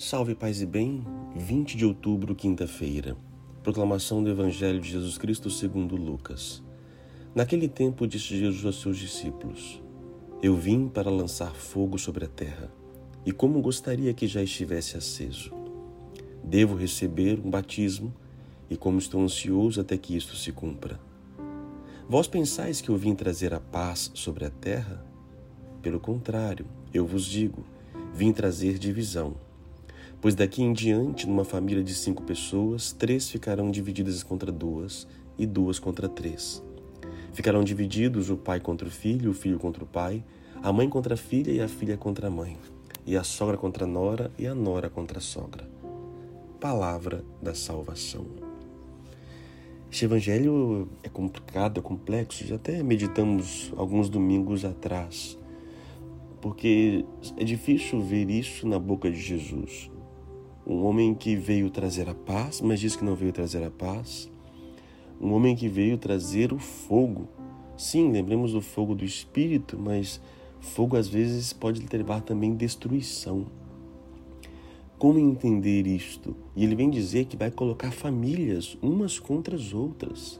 Salve paz e bem, 20 de outubro, quinta-feira. Proclamação do Evangelho de Jesus Cristo segundo Lucas. Naquele tempo disse Jesus aos seus discípulos: Eu vim para lançar fogo sobre a terra, e como gostaria que já estivesse aceso. Devo receber um batismo, e como estou ansioso até que isto se cumpra. Vós pensais que eu vim trazer a paz sobre a terra? Pelo contrário, eu vos digo, vim trazer divisão Pois daqui em diante, numa família de cinco pessoas, três ficarão divididas contra duas e duas contra três. Ficarão divididos o pai contra o filho, o filho contra o pai, a mãe contra a filha e a filha contra a mãe, e a sogra contra a nora e a nora contra a sogra. Palavra da salvação. Este evangelho é complicado, é complexo, já até meditamos alguns domingos atrás, porque é difícil ver isso na boca de Jesus. Um homem que veio trazer a paz, mas diz que não veio trazer a paz. Um homem que veio trazer o fogo. Sim, lembremos do fogo do Espírito, mas fogo às vezes pode levar também destruição. Como entender isto? E ele vem dizer que vai colocar famílias umas contra as outras.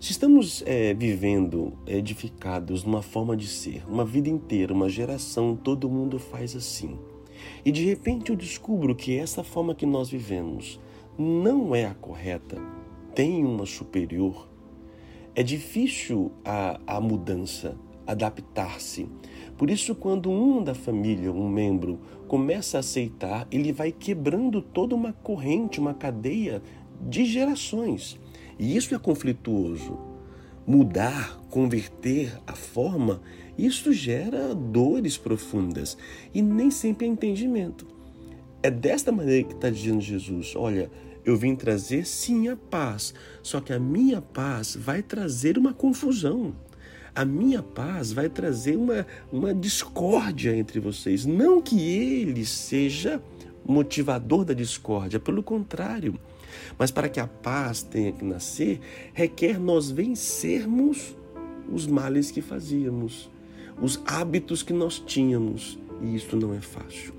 Se estamos é, vivendo edificados numa forma de ser, uma vida inteira, uma geração, todo mundo faz assim. E de repente eu descubro que essa forma que nós vivemos não é a correta, tem uma superior. É difícil a, a mudança, adaptar-se. Por isso, quando um da família, um membro, começa a aceitar, ele vai quebrando toda uma corrente, uma cadeia de gerações. E isso é conflituoso mudar, converter a forma, isso gera dores profundas e nem sempre é entendimento. É desta maneira que está dizendo Jesus: olha, eu vim trazer sim a paz, só que a minha paz vai trazer uma confusão. A minha paz vai trazer uma, uma discórdia entre vocês. Não que ele seja motivador da discórdia, pelo contrário. Mas para que a paz tenha que nascer, requer nós vencermos os males que fazíamos, os hábitos que nós tínhamos, e isso não é fácil.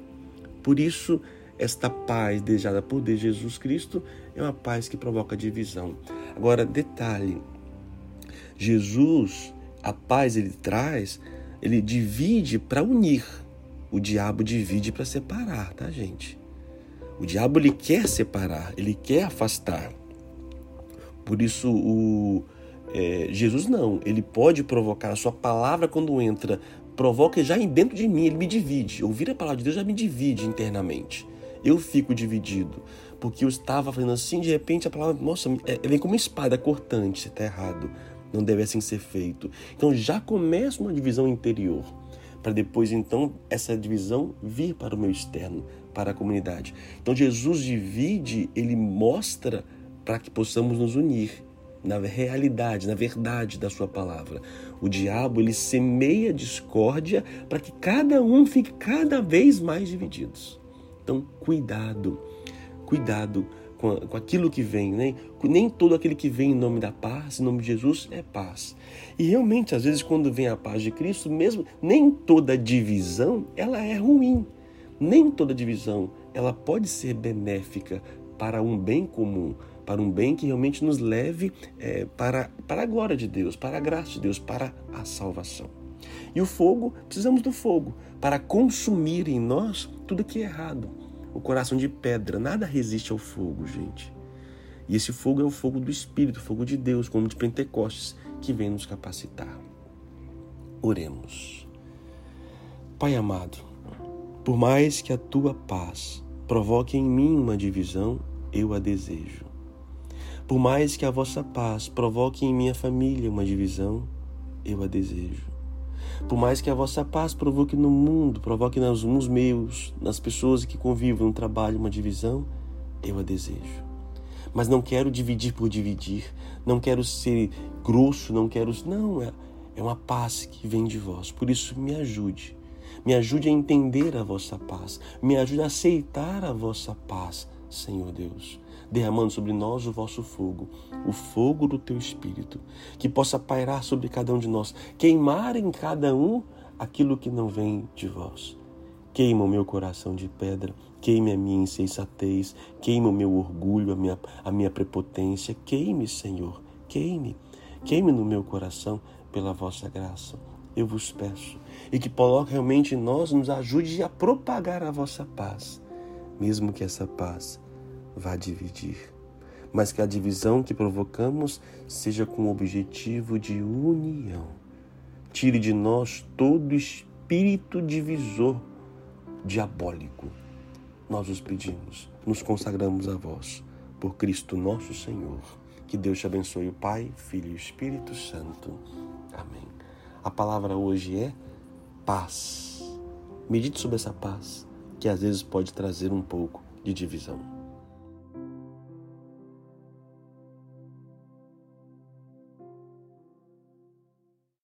Por isso, esta paz desejada por Deus Jesus Cristo é uma paz que provoca divisão. Agora, detalhe: Jesus, a paz ele traz, ele divide para unir. O diabo divide para separar, tá, gente? O diabo ele quer separar, ele quer afastar. Por isso o é, Jesus não, ele pode provocar a sua palavra quando entra, provoca já dentro de mim, ele me divide. Ouvir a palavra de Deus já me divide internamente. Eu fico dividido, porque eu estava fazendo assim, de repente a palavra, nossa, é, vem como uma espada cortante, está errado, não deve assim ser feito. Então já começa uma divisão interior para depois então essa divisão vir para o meu externo, para a comunidade. Então Jesus divide, ele mostra para que possamos nos unir na realidade, na verdade da sua palavra. O diabo ele semeia discórdia para que cada um fique cada vez mais divididos. Então, cuidado. Cuidado com, com aquilo que vem, né? Nem todo aquele que vem em nome da paz, em nome de Jesus, é paz. E realmente, às vezes, quando vem a paz de Cristo, mesmo nem toda divisão ela é ruim. Nem toda divisão ela pode ser benéfica para um bem comum, para um bem que realmente nos leve é, para, para a glória de Deus, para a graça de Deus, para a salvação. E o fogo, precisamos do fogo para consumir em nós tudo que é errado o coração de pedra. Nada resiste ao fogo, gente. E esse fogo é o fogo do Espírito, o fogo de Deus, como de Pentecostes, que vem nos capacitar. Oremos. Pai amado, por mais que a tua paz provoque em mim uma divisão, eu a desejo. Por mais que a vossa paz provoque em minha família uma divisão, eu a desejo. Por mais que a vossa paz provoque no mundo, provoque nos, meus, nas pessoas que convivem no trabalho uma divisão, eu a desejo. Mas não quero dividir por dividir, não quero ser grosso, não quero. Não, é, é uma paz que vem de vós. Por isso, me ajude. Me ajude a entender a vossa paz. Me ajude a aceitar a vossa paz, Senhor Deus derramando sobre nós o vosso fogo, o fogo do teu espírito, que possa pairar sobre cada um de nós, queimar em cada um aquilo que não vem de vós. Queima o meu coração de pedra, queime a minha insensatez, queime o meu orgulho, a minha, a minha prepotência. Queime, Senhor, queime. Queime no meu coração pela vossa graça. Eu vos peço. E que coloque realmente nós, nos ajude a propagar a vossa paz, mesmo que essa paz vá dividir. Mas que a divisão que provocamos seja com o objetivo de união. Tire de nós todo espírito divisor diabólico. Nós os pedimos, nos consagramos a vós, por Cristo nosso Senhor. Que Deus te abençoe, o Pai, Filho e Espírito Santo. Amém. A palavra hoje é paz. Medite sobre essa paz, que às vezes pode trazer um pouco de divisão.